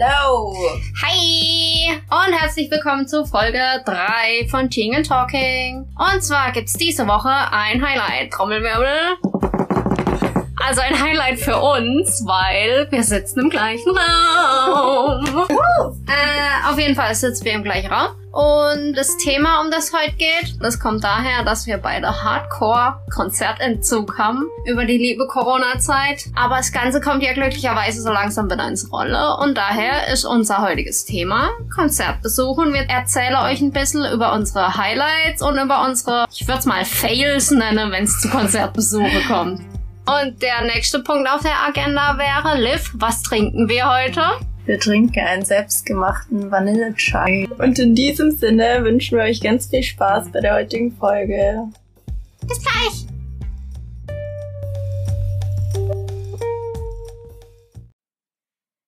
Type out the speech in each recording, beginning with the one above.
Hallo! Hi! Und herzlich willkommen zu Folge 3 von Jingle Talking. Und zwar gibt's diese Woche ein Highlight. Trommelwirbel. Also ein Highlight für uns, weil wir sitzen im gleichen Raum. äh, auf jeden Fall sitzen wir im gleichen Raum. Und das Thema, um das heute geht, das kommt daher, dass wir beide Hardcore-Konzertentzug haben über die liebe Corona-Zeit. Aber das Ganze kommt ja glücklicherweise so langsam wieder ins Rolle. Und daher ist unser heutiges Thema Konzertbesuch. Und wir erzählen euch ein bisschen über unsere Highlights und über unsere, ich würde es mal Fails nennen, wenn es zu Konzertbesuche kommt. Und der nächste Punkt auf der Agenda wäre, Liv, was trinken wir heute? Wir trinken einen selbstgemachten Vanillechai. Und in diesem Sinne wünschen wir euch ganz viel Spaß bei der heutigen Folge. Bis gleich!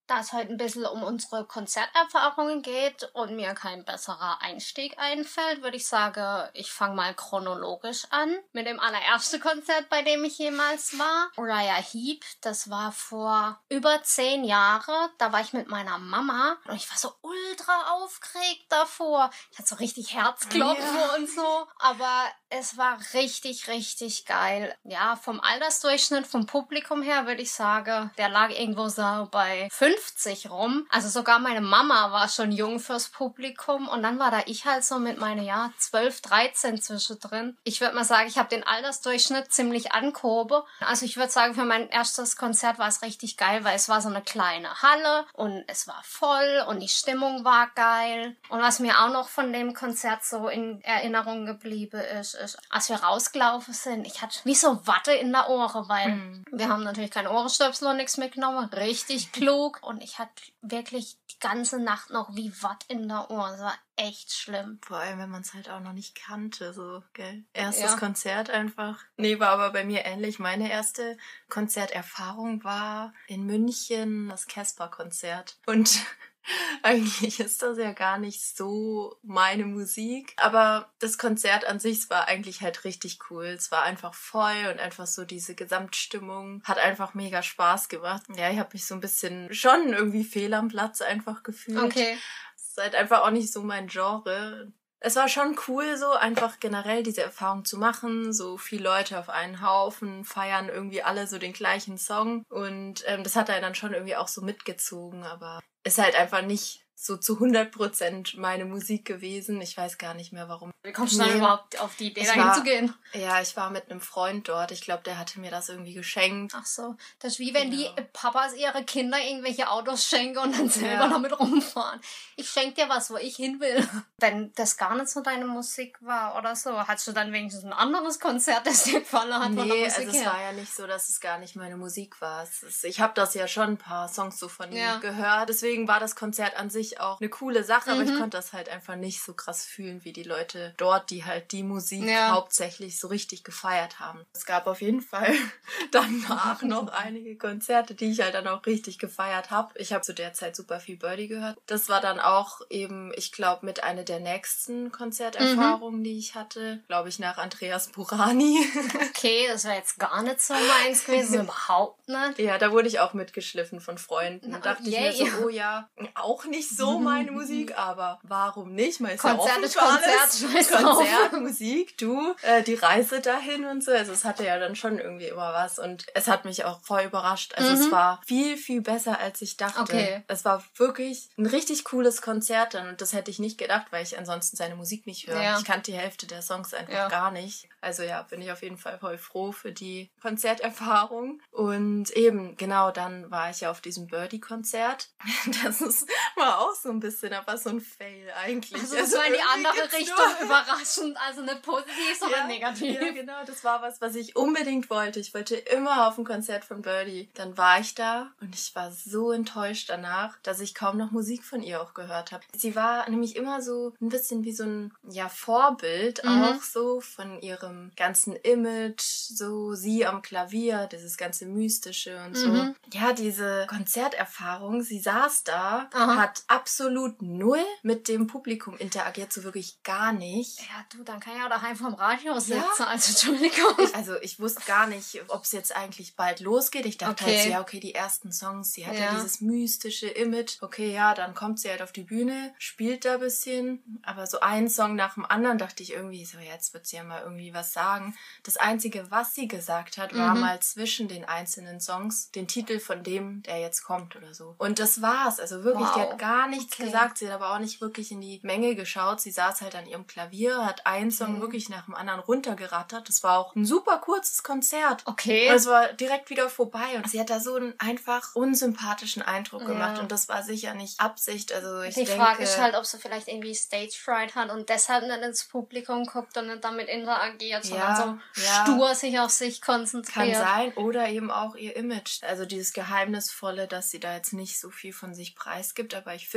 Da es heute ein bisschen um unsere Konzerterfahrungen geht und mir kein besserer Einstieg einfällt, würde ich sagen, ich fange mal chronologisch an mit dem allerersten Konzert, bei dem ich jemals war. Uriah Heep, das war vor über zehn Jahren. Da war ich mit meiner Mama und ich war so ultra aufgeregt davor. Ich hatte so richtig Herzklopfen ja. und so. Aber es war richtig, richtig geil. Ja, vom Altersdurchschnitt, vom Publikum her würde ich sagen, der lag irgendwo so bei 50 rum. Also sogar meine Mama war schon jung fürs Publikum und dann war da ich halt so mit meinen, ja, 12, 13 zwischendrin. Ich würde mal sagen, ich habe den Altersdurchschnitt ziemlich angehoben. Also ich würde sagen, für mein erstes Konzert war es richtig geil, weil es war so eine kleine Halle und es war voll und die Stimmung war geil. Und was mir auch noch von dem Konzert so in Erinnerung geblieben ist, ist, als wir rausgelaufen sind, ich hatte wie so Watte in der Ohren, weil mm. wir haben natürlich keine Ohrenstöpsel und nichts mitgenommen. Richtig klug. Und ich hatte wirklich die ganze Nacht noch wie Watt in der Ohr. Das war echt schlimm. Vor allem, wenn man es halt auch noch nicht kannte, so, gell? Erstes ja. Konzert einfach. Nee, war aber bei mir ähnlich. Meine erste Konzerterfahrung war in München das Casper-Konzert. Und Eigentlich ist das ja gar nicht so meine Musik. Aber das Konzert an sich war eigentlich halt richtig cool. Es war einfach voll und einfach so diese Gesamtstimmung hat einfach mega Spaß gemacht. Ja, ich habe mich so ein bisschen schon irgendwie fehl am Platz einfach gefühlt. Okay. Es ist halt einfach auch nicht so mein Genre es war schon cool, so einfach generell diese Erfahrung zu machen. So viele Leute auf einen Haufen feiern irgendwie alle so den gleichen Song. Und ähm, das hat er dann schon irgendwie auch so mitgezogen, aber ist halt einfach nicht so zu 100% meine Musik gewesen. Ich weiß gar nicht mehr warum. Wie kommst du dann überhaupt auf die Idee, da hinzugehen? Ja, ich war mit einem Freund dort. Ich glaube, der hatte mir das irgendwie geschenkt. Ach so. Das ist wie wenn genau. die Papas ihre Kinder irgendwelche Autos schenken und dann selber ja. damit rumfahren. Ich schenke dir was, wo ich hin will. Wenn das gar nicht so deine Musik war oder so, hattest du dann wenigstens ein anderes Konzert, das dir gefallen hat? Nee, also es war ja nicht so, dass es gar nicht meine Musik war. Ist, ich habe das ja schon ein paar Songs so von ja. ihm gehört. Deswegen war das Konzert an sich auch eine coole Sache, mhm. aber ich mhm. konnte das halt einfach nicht so krass fühlen wie die Leute dort, die halt die Musik ja. hauptsächlich so richtig gefeiert haben. Es gab auf jeden Fall danach noch einige Konzerte, die ich halt dann auch richtig gefeiert habe. Ich habe zu der Zeit super viel Birdie gehört. Das war dann auch eben, ich glaube, mit einer der nächsten Konzerterfahrungen, mhm. die ich hatte. Glaube ich, nach Andreas Burani. okay, das war jetzt gar nicht so meins gewesen, überhaupt nicht. Ja, da wurde ich auch mitgeschliffen von Freunden. Da dachte yeah. ich mir so, oh ja, auch nicht so meine Musik, aber warum nicht? Man ist Konzert ja ist Konzert, Konzert, Musik, du, äh, die Reise dahin und so. Also es hatte ja dann schon irgendwie immer was und es hat mich auch voll überrascht. Also mhm. es war viel, viel besser, als ich dachte. Okay. Es war wirklich ein richtig cooles Konzert dann und das hätte ich nicht gedacht, weil ich ansonsten seine Musik nicht höre. Ja. Ich kannte die Hälfte der Songs einfach ja. gar nicht. Also ja, bin ich auf jeden Fall voll froh für die Konzerterfahrung. Und eben, genau, dann war ich ja auf diesem Birdie-Konzert. Das ist, war auch so ein bisschen, aber so ein Fail eigentlich. Also, das also in die andere Richtung überraschend, also nicht positiv, ja, negativ. Ja, genau, das war was, was ich unbedingt wollte. Ich wollte immer auf ein Konzert von Birdie. Dann war ich da und ich war so enttäuscht danach, dass ich kaum noch Musik von ihr auch gehört habe. Sie war nämlich immer so ein bisschen wie so ein ja, Vorbild mhm. auch so von ihrem ganzen Image, so sie am Klavier, dieses ganze Mystische und so. Mhm. Ja, diese Konzerterfahrung, sie saß da, Aha. hat absolut null mit dem Publikum interagiert, so wirklich gar nicht. Ja, du, dann kann ja auch daheim vom Radio sitzen, ja. also Entschuldigung. Ich, also ich wusste gar nicht, ob es jetzt eigentlich bald losgeht. Ich dachte okay. halt, ja, okay, die ersten Songs, sie hat ja. ja dieses mystische Image. Okay, ja, dann kommt sie halt auf die Bühne, spielt da ein bisschen, aber so ein Song nach dem anderen dachte ich irgendwie, so jetzt wird sie ja mal irgendwie was sagen. Das Einzige, was sie gesagt hat, war mhm. mal zwischen den einzelnen Songs den Titel von dem, der jetzt kommt oder so. Und das war's. Also wirklich, wow. die hat gar nichts okay. gesagt. Sie hat aber auch nicht wirklich in die Menge geschaut. Sie saß halt an ihrem Klavier, hat einen Song okay. wirklich nach dem anderen runtergerattert. Das war auch ein super kurzes Konzert. Okay. Und es war direkt wieder vorbei. Und sie hat da so einen einfach unsympathischen Eindruck ja. gemacht. Und das war sicher nicht Absicht. Also ich die denke, Frage ist halt, ob sie vielleicht irgendwie Stage Fright hat und deshalb nicht ins Publikum guckt und nicht damit interagiert, sondern ja, so ja. stur sich auf sich konzentriert. Kann sein. Oder eben auch ihr Image. Also dieses Geheimnisvolle, dass sie da jetzt nicht so viel von sich preisgibt. Aber ich finde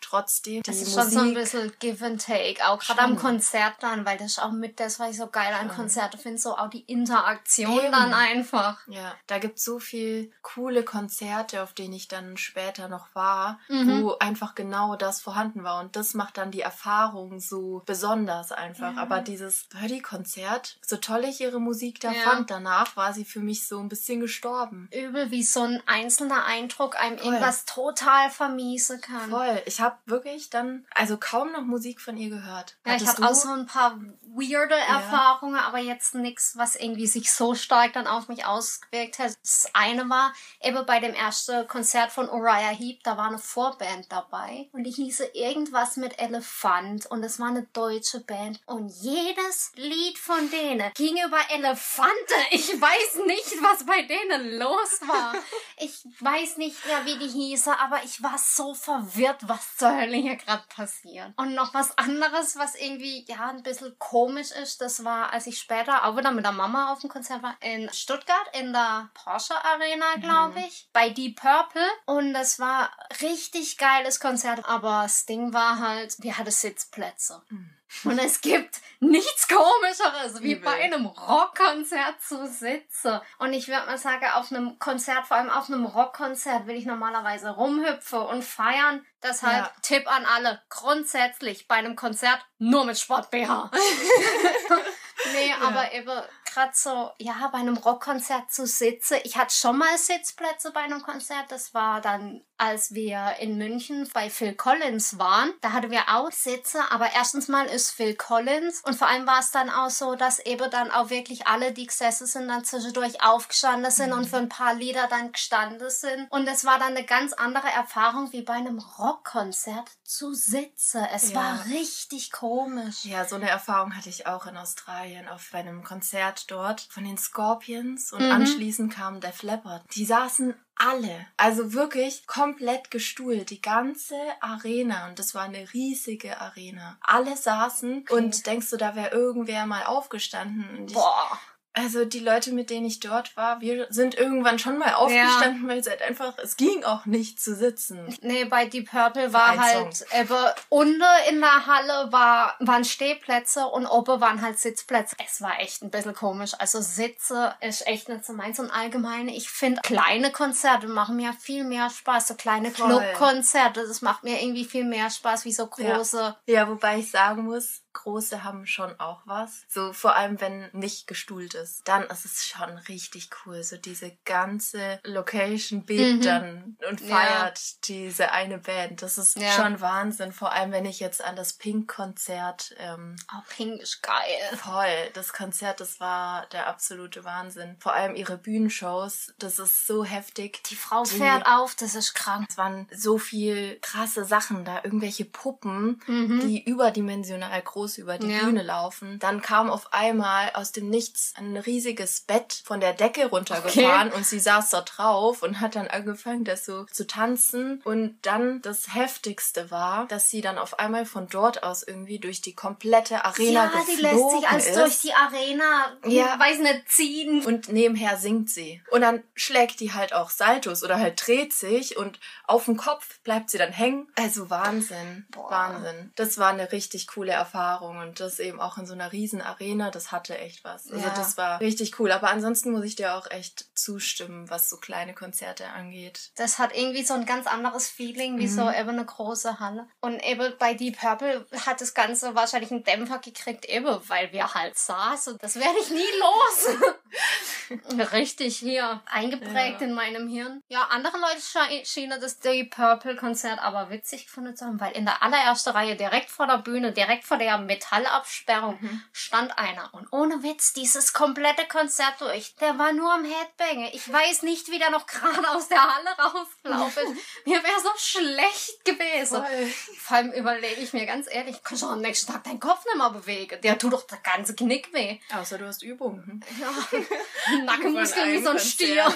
trotzdem. Das ist Musik schon so ein bisschen Give and Take. Auch gerade am Konzert dann, weil das ist auch mit das, was ich so geil an Konzerte finde, so auch die Interaktion Eben. dann einfach. Ja, da gibt es so viel coole Konzerte, auf denen ich dann später noch war, mhm. wo einfach genau das vorhanden war. Und das macht dann die Erfahrung so besonders einfach. Mhm. Aber dieses Birdie-Konzert, so toll ich ihre Musik da ja. fand, danach war sie für mich so ein bisschen gestorben. Übel, wie so ein einzelner Eindruck einem Voll. irgendwas total vermiesen kann. Voll. Ich habe wirklich dann, also kaum noch Musik von ihr gehört. Ja, Hattest ich habe auch so ein paar weirde ja. Erfahrungen, aber jetzt nichts, was irgendwie sich so stark dann auf mich ausgewirkt hat. Das eine war eben bei dem ersten Konzert von Uriah Heep, da war eine Vorband dabei und die hieße irgendwas mit Elefant und es war eine deutsche Band und jedes Lied von denen ging über Elefante. Ich weiß nicht, was bei denen los war. Ich weiß nicht mehr, wie die hieße, aber ich war so verwirrt, was zur Hölle hier gerade passiert. Und noch was anderes, was irgendwie, ja, ein bisschen komisch ist, das war, als ich später auch wieder mit der Mama auf dem Konzert war, in Stuttgart, in der Porsche Arena, glaube mhm. ich, bei Deep Purple. Und das war richtig geiles Konzert, aber das Ding war halt, wir hatten Sitzplätze. Mhm. Und es gibt nichts Komischeres, wie bei einem Rockkonzert zu sitzen. Und ich würde mal sagen, auf einem Konzert, vor allem auf einem Rockkonzert, will ich normalerweise rumhüpfen und feiern. Deshalb ja. Tipp an alle, grundsätzlich bei einem Konzert nur mit Sport BH. nee, ja. aber eben gerade so, ja, bei einem Rockkonzert zu sitzen. Ich hatte schon mal Sitzplätze bei einem Konzert. Das war dann, als wir in München bei Phil Collins waren. Da hatten wir auch Sitze, aber erstens mal ist Phil Collins und vor allem war es dann auch so, dass eben dann auch wirklich alle, die gesessen sind, dann zwischendurch aufgestanden sind mhm. und für ein paar Lieder dann gestanden sind. Und es war dann eine ganz andere Erfahrung wie bei einem Rockkonzert zu sitzen. Es ja. war richtig komisch. Ja, so eine Erfahrung hatte ich auch in Australien auf einem Konzert dort von den Scorpions und mhm. anschließend kam Def Leppard. Die saßen alle, also wirklich komplett gestuhlt, die ganze Arena und das war eine riesige Arena. Alle saßen okay. und denkst du, da wäre irgendwer mal aufgestanden und ich, Boah. Also die Leute, mit denen ich dort war, wir sind irgendwann schon mal aufgestanden, ja. weil es halt einfach, es ging auch nicht zu sitzen. Nee, bei Deep Purple war halt, eben, unten in der Halle war, waren Stehplätze und oben waren halt Sitzplätze. Es war echt ein bisschen komisch. Also Sitze ist echt nicht so meins und allgemein, ich finde kleine Konzerte machen mir viel mehr Spaß. So kleine Clubkonzerte, das macht mir irgendwie viel mehr Spaß wie so große. Ja, ja wobei ich sagen muss, große haben schon auch was. So vor allem, wenn nicht gestuhlt ist. Dann ist es schon richtig cool. So diese ganze Location beat mhm. dann und feiert ja. diese eine Band. Das ist ja. schon Wahnsinn. Vor allem, wenn ich jetzt an das Pink-Konzert. Ähm, oh, Pink ist geil. Voll. Das Konzert, das war der absolute Wahnsinn. Vor allem ihre Bühnenshows, das ist so heftig. Die Frau Die, fährt auf, das ist krank. Es waren so viel krasse Sachen da. Irgendwelche Puppen, mhm. die überdimensional groß groß über die ja. Bühne laufen. Dann kam auf einmal aus dem Nichts ein riesiges Bett von der Decke runtergefahren okay. und sie saß da drauf und hat dann angefangen, das so zu tanzen. Und dann das Heftigste war, dass sie dann auf einmal von dort aus irgendwie durch die komplette Arena ja, geflogen die lässt sich als ist. durch die Arena, ja. weiß nicht, ziehen. Und nebenher singt sie. Und dann schlägt die halt auch Saltos oder halt dreht sich und auf dem Kopf bleibt sie dann hängen. Also Wahnsinn. Boah. Wahnsinn. Das war eine richtig coole Erfahrung. Erfahrung und das eben auch in so einer riesen Arena, das hatte echt was. Also ja. das war richtig cool. Aber ansonsten muss ich dir auch echt zustimmen, was so kleine Konzerte angeht. Das hat irgendwie so ein ganz anderes Feeling, wie mhm. so eben eine große Halle. Und eben bei Deep Purple hat das Ganze wahrscheinlich einen Dämpfer gekriegt, eben weil wir halt saßen. Das werde ich nie los. Richtig hier eingeprägt ja. in meinem Hirn. Ja, andere Leute schienen das Deep Purple Konzert aber witzig gefunden zu haben, weil in der allerersten Reihe direkt vor der Bühne, direkt vor der Metallabsperrung mhm. stand einer. Und ohne Witz, dieses komplette Konzert durch, der war nur am Headbanger. Ich weiß nicht, wie der noch gerade aus der Halle rausgelaufen ist. Mir wäre so schlecht gewesen. Voll. Vor allem überlege ich mir ganz ehrlich, kannst du am nächsten Tag deinen Kopf nicht mehr bewegen. Der tut doch der ganze Knick weh. Außer du hast Übungen. Hm? Ja, Nackenmuskeln wie so ein Stier.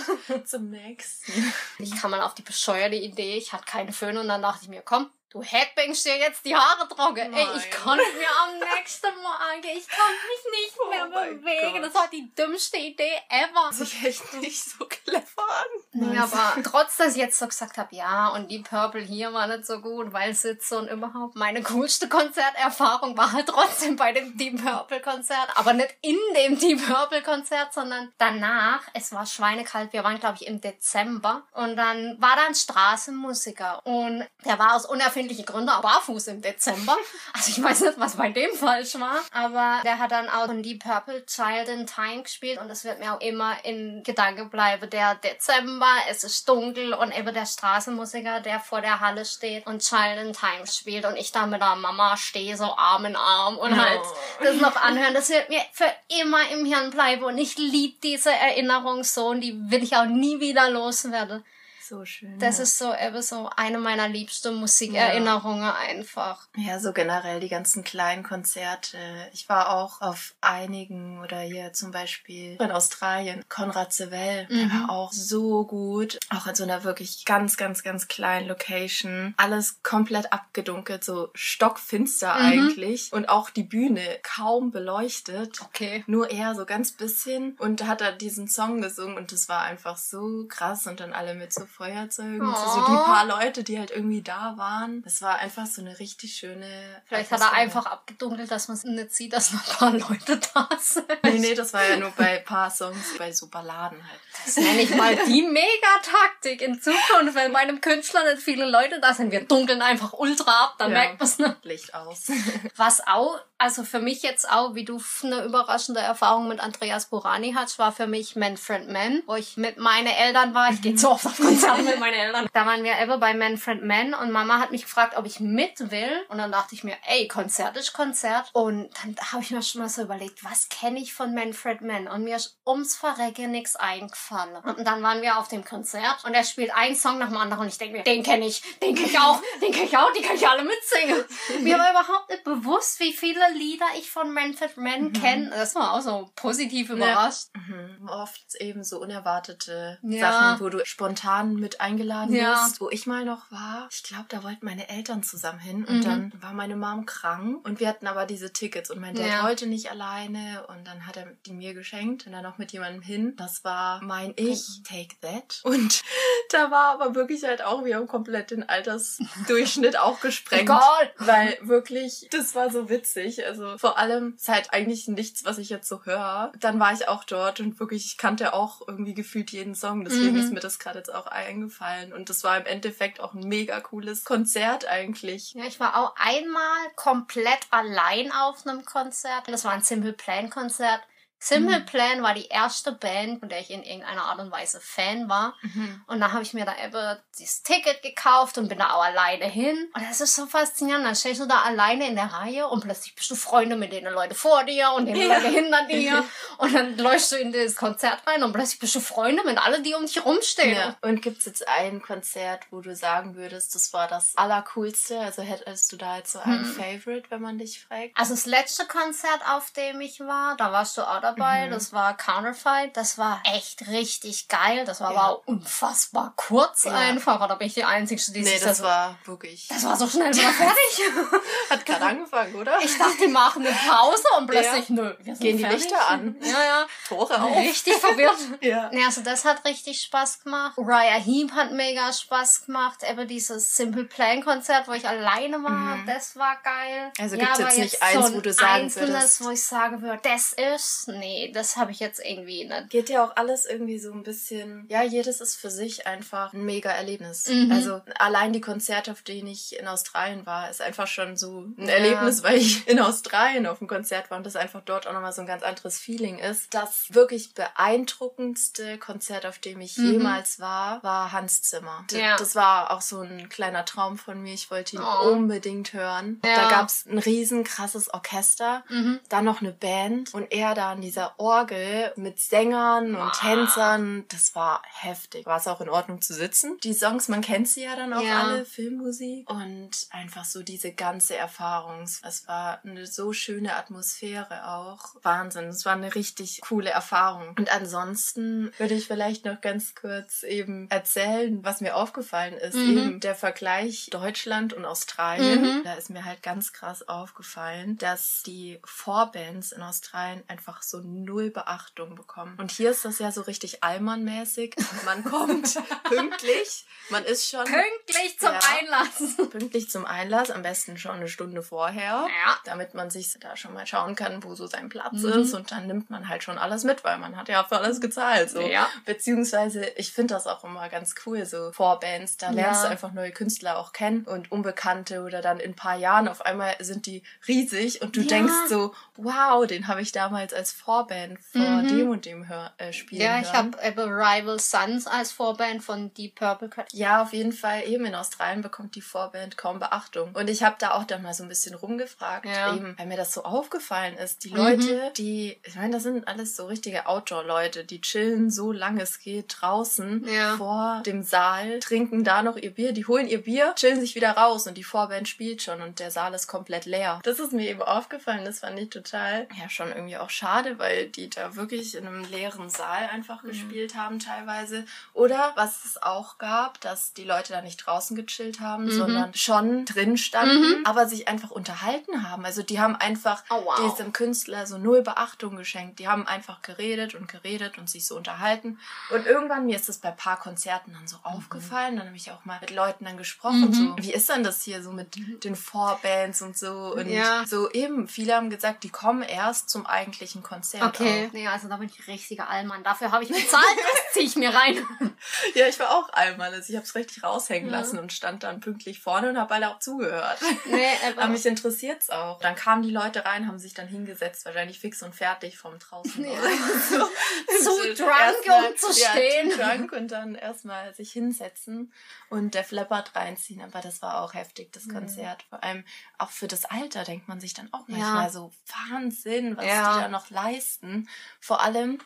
Zum nächsten. Ich kam mal auf die bescheuerte Idee, ich hatte keine Föhn und dann dachte ich mir, komm, Du headbangst dir jetzt die Haare trocken. Nein. Ey, ich konnte mir am nächsten Morgen, ich konnte mich nicht oh mehr bewegen. Das war die dümmste Idee ever. Das ist echt nicht so clever an. Nee, aber trotz, dass ich jetzt so gesagt habe, ja, und die Purple hier war nicht so gut, weil Sitze und überhaupt meine coolste Konzerterfahrung war halt trotzdem bei dem Deep Purple Konzert. Aber nicht in dem Deep Purple Konzert, sondern danach. Es war schweinekalt. Wir waren, glaube ich, im Dezember. Und dann war da ein Straßenmusiker. Und der war aus unerfindlichen unerfindliche Gründe barfuß im Dezember. Also ich weiß nicht, was bei dem falsch war. Aber der hat dann auch die Purple Child in Time gespielt und das wird mir auch immer in Gedanken bleiben. Der Dezember, es ist dunkel und eben der Straßenmusiker, der vor der Halle steht und Child in Time spielt und ich da mit der Mama stehe, so Arm in Arm und halt oh. das noch anhören. Das wird mir für immer im Hirn bleiben und ich liebe diese Erinnerung so und die will ich auch nie wieder loswerden. So schön. Das ja. ist so eben so eine meiner liebsten Musikerinnerungen ja. einfach. Ja, so generell die ganzen kleinen Konzerte. Ich war auch auf einigen oder hier zum Beispiel in Australien. Konrad Sewell, mhm. der war auch so gut. Auch in so einer wirklich ganz, ganz, ganz kleinen Location. Alles komplett abgedunkelt, so stockfinster mhm. eigentlich. Und auch die Bühne kaum beleuchtet. Okay. Nur er so ganz bisschen. Und da hat er diesen Song gesungen und das war einfach so krass und dann alle mit so Feuerzeugen. Oh. So die paar Leute, die halt irgendwie da waren. Das war einfach so eine richtig schöne. Vielleicht hat er einfach abgedunkelt, dass man nicht sieht, dass noch ein paar Leute da sind. Nee, nee, das war ja nur bei paar Songs, bei so Balladen halt. Das nenne ich mal die Megataktik in Zukunft. Wenn bei einem Künstler nicht viele Leute da sind, wir dunkeln einfach ultra ab, dann ja. merkt man es nicht. Licht aus. Was auch, also für mich jetzt auch, wie du eine überraschende Erfahrung mit Andreas Burani hast, war für mich Manfred Mann, wo ich mit meinen Eltern war. Ich gehe zu oft auf Konzerte mit meinen Eltern. Da waren wir eben bei Manfred Mann und Mama hat mich gefragt, ob ich mit will. Und dann dachte ich mir, ey, Konzert ist Konzert. Und dann habe ich mir schon mal so überlegt, was kenne ich von Manfred Mann? Und mir ist ums Verrecke nichts eingefallen. Und dann waren wir auf dem Konzert und er spielt einen Song nach dem anderen und ich denke mir, den kenne ich, den kenne ich auch, den kenne ich auch, die kann ich alle mitsingen. mir war überhaupt nicht bewusst, wie viele Lieder ich von Manfred Mann mhm. kenne. Das war auch so positiv überrascht. Ja. Mhm. Oft eben so unerwartete ja. Sachen, wo du spontan mit eingeladen ja. bist. Wo ich mal noch war, ich glaube, da wollten meine Eltern zusammen hin und mhm. dann war meine Mom krank und wir hatten aber diese Tickets und mein Dad ja. wollte nicht alleine und dann hat er die mir geschenkt und dann noch mit jemandem hin. Das war mein Ich, Take That. Und da war aber wirklich halt auch, wir haben komplett den Altersdurchschnitt auch gesprengt. Egal. Weil wirklich, das war so witzig. Also vor allem ist halt eigentlich nichts, was ich jetzt so höre. Dann war ich auch dort und wirklich, ich kannte auch irgendwie gefühlt jeden Song. Deswegen mhm. ist mir das gerade jetzt auch eingefallen. Und das war im Endeffekt auch ein mega cooles Konzert eigentlich. Ja, ich war auch einmal komplett allein auf einem Konzert. Das war ein Simple Plan Konzert. Simple mhm. Plan war die erste Band, von der ich in irgendeiner Art und Weise Fan war. Mhm. Und dann habe ich mir da eben dieses Ticket gekauft und bin da auch alleine hin. Und das ist so faszinierend. Dann stehst du da alleine in der Reihe und plötzlich bist du Freunde mit den Leuten vor dir und den ja. Leuten hinter dir. und dann läufst du in das Konzert rein und plötzlich bist du Freunde mit allen, die um dich rumstehen. Ja. Und gibt's jetzt ein Konzert, wo du sagen würdest, das war das Allercoolste? Also hättest du da jetzt so ein mhm. Favorite, wenn man dich fragt? Also das letzte Konzert, auf dem ich war, da warst du auch dabei dabei. Mhm. Das war Counterfight. Das war echt richtig geil. Das war ja. aber unfassbar kurz ja. einfach. Oder bin ich die Einzige, die nee, sich das... das war wirklich... Das war so schnell wieder fertig. Hat gerade angefangen, oder? Ich dachte, die machen eine Pause und plötzlich, ja. nö, wir sind Gehen fertig. die Lichter an. Ja, ja. Tore auf. Richtig verwirrt. ja. ja. Also das hat richtig Spaß gemacht. Uriah Heep hat mega Spaß gemacht. Eben dieses Simple Plan Konzert, wo ich alleine war, mhm. das war geil. Also ja, gibt's jetzt nicht eins, so wo du sagen einzelnes, würdest... wo ich sagen würde, das ist nee, das habe ich jetzt irgendwie nicht. Geht ja auch alles irgendwie so ein bisschen, ja, jedes ist für sich einfach ein mega Erlebnis. Mhm. Also allein die Konzerte, auf denen ich in Australien war, ist einfach schon so ein ja. Erlebnis, weil ich in Australien auf dem Konzert war und das einfach dort auch nochmal so ein ganz anderes Feeling ist. Das wirklich beeindruckendste Konzert, auf dem ich mhm. jemals war, war Hans Zimmer. Ja. Das war auch so ein kleiner Traum von mir. Ich wollte ihn oh. unbedingt hören. Ja. Da gab es ein riesen krasses Orchester, mhm. dann noch eine Band und er da an dieser Orgel mit Sängern und Tänzern. Das war heftig. War es auch in Ordnung zu sitzen? Die Songs, man kennt sie ja dann auch ja. alle, Filmmusik und einfach so diese ganze Erfahrung. Es war eine so schöne Atmosphäre auch. Wahnsinn. Es war eine richtig coole Erfahrung. Und ansonsten würde ich vielleicht noch ganz kurz eben erzählen, was mir aufgefallen ist. Mhm. Eben der Vergleich Deutschland und Australien. Mhm. Da ist mir halt ganz krass aufgefallen, dass die Vorbands in Australien einfach so null Beachtung bekommen. Und hier ist das ja so richtig Allmann-mäßig. Man kommt pünktlich. Man ist schon. Pünktlich zum ja, Einlass. Pünktlich zum Einlass. Am besten schon eine Stunde vorher. Ja. Damit man sich da schon mal schauen kann, wo so sein Platz mhm. ist. Und dann nimmt man halt schon alles mit, weil man hat ja für alles gezahlt. So. Ja. Beziehungsweise, ich finde das auch immer ganz cool, so Vorbands. Da lernst du einfach neue Künstler auch kennen und Unbekannte oder dann in ein paar Jahren auf einmal sind die riesig und du denkst so, wow, den habe ich damals als Vorband vor mhm. dem und dem hör, äh, spielen Ja, ich habe Rival Sons als Vorband von Deep Purple. Ja, auf jeden Fall. Eben in Australien bekommt die Vorband kaum Beachtung. Und ich habe da auch dann mal so ein bisschen rumgefragt, ja. eben, weil mir das so aufgefallen ist. Die Leute, mhm. die, ich meine, das sind alles so richtige Outdoor-Leute, die chillen so lange es geht draußen ja. vor dem Saal, trinken da noch ihr Bier, die holen ihr Bier, chillen sich wieder raus und die Vorband spielt schon und der Saal ist komplett leer. Das ist mir eben aufgefallen, das fand ich total, ja, schon irgendwie auch schade, weil die da wirklich in einem leeren Saal einfach mhm. gespielt haben teilweise. Oder was es auch gab, dass die Leute da nicht draußen gechillt haben, mhm. sondern schon drin standen, mhm. aber sich einfach unterhalten haben. Also die haben einfach oh, wow. diesem Künstler so null Beachtung geschenkt. Die haben einfach geredet und geredet und sich so unterhalten. Und irgendwann, mir ist das bei ein paar Konzerten dann so mhm. aufgefallen. Dann habe ich auch mal mit Leuten dann gesprochen. Mhm. So, wie ist denn das hier so mit den Vorbands und so? Und ja. so eben, viele haben gesagt, die kommen erst zum eigentlichen Konzert. Okay. Auch. Nee, also da bin ich richtiger Allmann. Dafür habe ich bezahlt, das ziehe ich mir rein. ja, ich war auch Allmann. Also ich habe es richtig raushängen. Lassen und stand dann pünktlich vorne und habe alle auch zugehört. Nee, aber mich interessiert es auch. Dann kamen die Leute rein, haben sich dann hingesetzt, wahrscheinlich fix und fertig vom draußen. Ja. so, zu drunk, um zu stehen. Ja, zu drunk und dann erstmal sich hinsetzen und der Flappert reinziehen. Aber das war auch heftig, das Konzert. Mhm. Vor allem auch für das Alter denkt man sich dann auch manchmal ja. so Wahnsinn, was ja. die da noch leisten. Vor allem,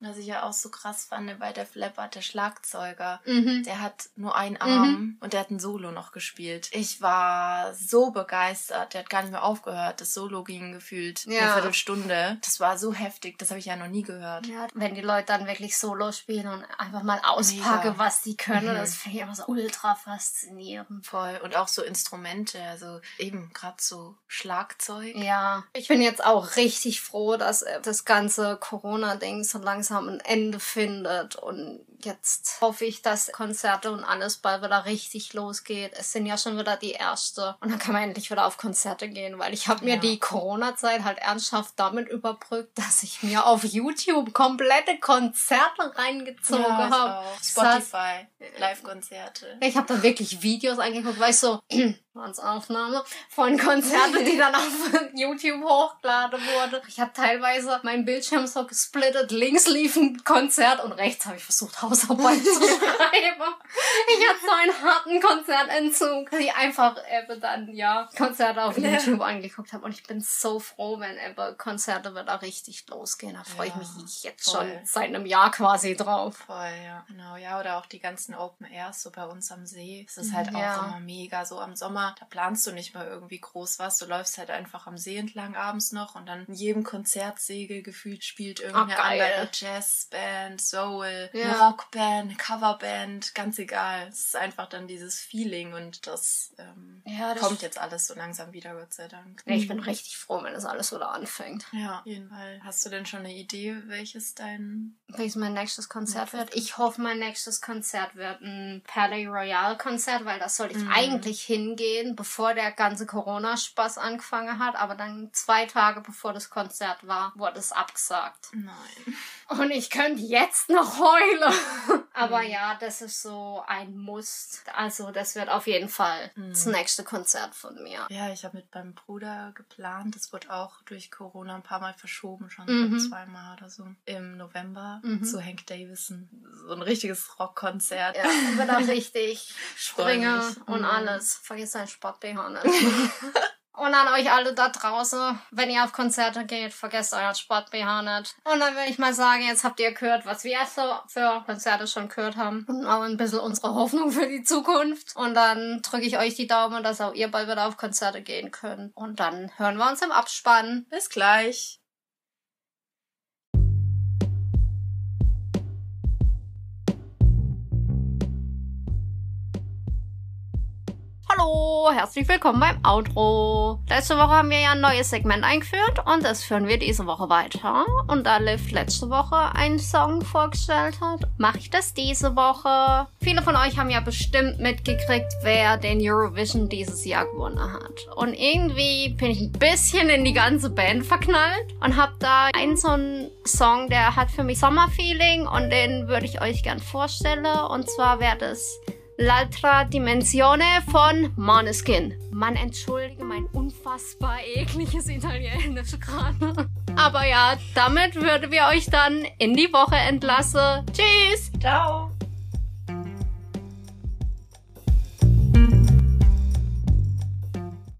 was ich ja auch so krass fand bei der Flappert, der Schlagzeuger, mhm. der hat nur einen Arm mhm. und der hat ein Solo noch gespielt. Ich war so begeistert, der hat gar nicht mehr aufgehört. Das Solo ging gefühlt ja. eine Viertelstunde. Das war so heftig, das habe ich ja noch nie gehört. Ja, wenn die Leute dann wirklich Solo spielen und einfach mal auspacken, Mega. was sie können, mhm. das finde ich immer so ultra faszinierend. Voll. Und auch so Instrumente, also eben gerade so Schlagzeug. Ja, ich bin jetzt auch richtig froh, dass das ganze Corona-Ding so langsam langsam ein Ende findet. Und jetzt hoffe ich, dass Konzerte und alles bald wieder richtig losgeht. Es sind ja schon wieder die erste. Und dann kann man endlich wieder auf Konzerte gehen, weil ich habe mir ja. die Corona-Zeit halt ernsthaft damit überbrückt, dass ich mir auf YouTube komplette Konzerte reingezogen ja, habe. Spotify, Live-Konzerte. Ich habe da wirklich Videos angeguckt, weil ich so als Aufnahme von Konzerten, die dann auf YouTube hochgeladen wurden. Ich habe teilweise meinen Bildschirm so gesplittet. Links lief ein Konzert und rechts habe ich versucht, Hausarbeit zu schreiben. Ich hatte so einen harten Konzertentzug, die einfach eben dann, ja, Konzerte auf ja. YouTube angeguckt habe. Und ich bin so froh, wenn eben Konzerte wieder richtig losgehen. Da freue ja, ich mich jetzt voll. schon seit einem Jahr quasi drauf. Voll, ja. Genau, ja. Oder auch die ganzen Open Airs so bei uns am See. Es ist halt ja. auch immer mega so am Sommer. Da planst du nicht mal irgendwie groß was. Du läufst halt einfach am See entlang abends noch und dann in jedem Konzertsegel gefühlt spielt irgendeine andere Jazzband, Soul, ja. Rockband, Coverband, ganz egal. Es ist einfach dann dieses Feeling und das, ähm, ja, das kommt jetzt alles so langsam wieder, Gott sei Dank. Ja, ich bin richtig froh, wenn das alles wieder anfängt. Ja, auf jeden Fall. Hast du denn schon eine Idee, welches dein... Welches mein nächstes Konzert wird? Ich hoffe, mein nächstes Konzert wird ein Palais Royale Konzert, weil das sollte ich mhm. eigentlich hingehen, bevor der ganze Corona-Spaß angefangen hat. Aber dann zwei Tage bevor das Konzert war, wurde es abgesagt. Nein. Und ich könnte jetzt noch heulen. Aber mhm. ja, das ist so ein Muss. Also das wird auf jeden Fall mhm. das nächste Konzert von mir. Ja, ich habe mit meinem Bruder geplant. Das wird auch durch Corona ein paar Mal verschoben, schon mhm. zweimal oder so. Im November mhm. zu Hank Davison. So ein richtiges Rockkonzert. Ja, wird auch richtig Springer und mhm. alles. Vergiss dein Sport-BH nicht. Und an euch alle da draußen, wenn ihr auf Konzerte geht, vergesst euer Sport-BH nicht. Und dann würde ich mal sagen, jetzt habt ihr gehört, was wir so für Konzerte schon gehört haben. Und auch ein bisschen unsere Hoffnung für die Zukunft. Und dann drücke ich euch die Daumen, dass auch ihr bald wieder auf Konzerte gehen könnt. Und dann hören wir uns im Abspann. Bis gleich. Hallo, herzlich willkommen beim Outro. Letzte Woche haben wir ja ein neues Segment eingeführt und das führen wir diese Woche weiter. Und da Liv letzte Woche einen Song vorgestellt hat, mache ich das diese Woche. Viele von euch haben ja bestimmt mitgekriegt, wer den Eurovision dieses Jahr gewonnen hat. Und irgendwie bin ich ein bisschen in die ganze Band verknallt und habe da einen so einen Song, der hat für mich Sommerfeeling und den würde ich euch gern vorstellen. Und zwar wäre das L'altra Dimensione von Måneskin. Man entschuldige mein unfassbar ekliges Italienisch gerade. Aber ja, damit würden wir euch dann in die Woche entlassen. Tschüss! Ciao!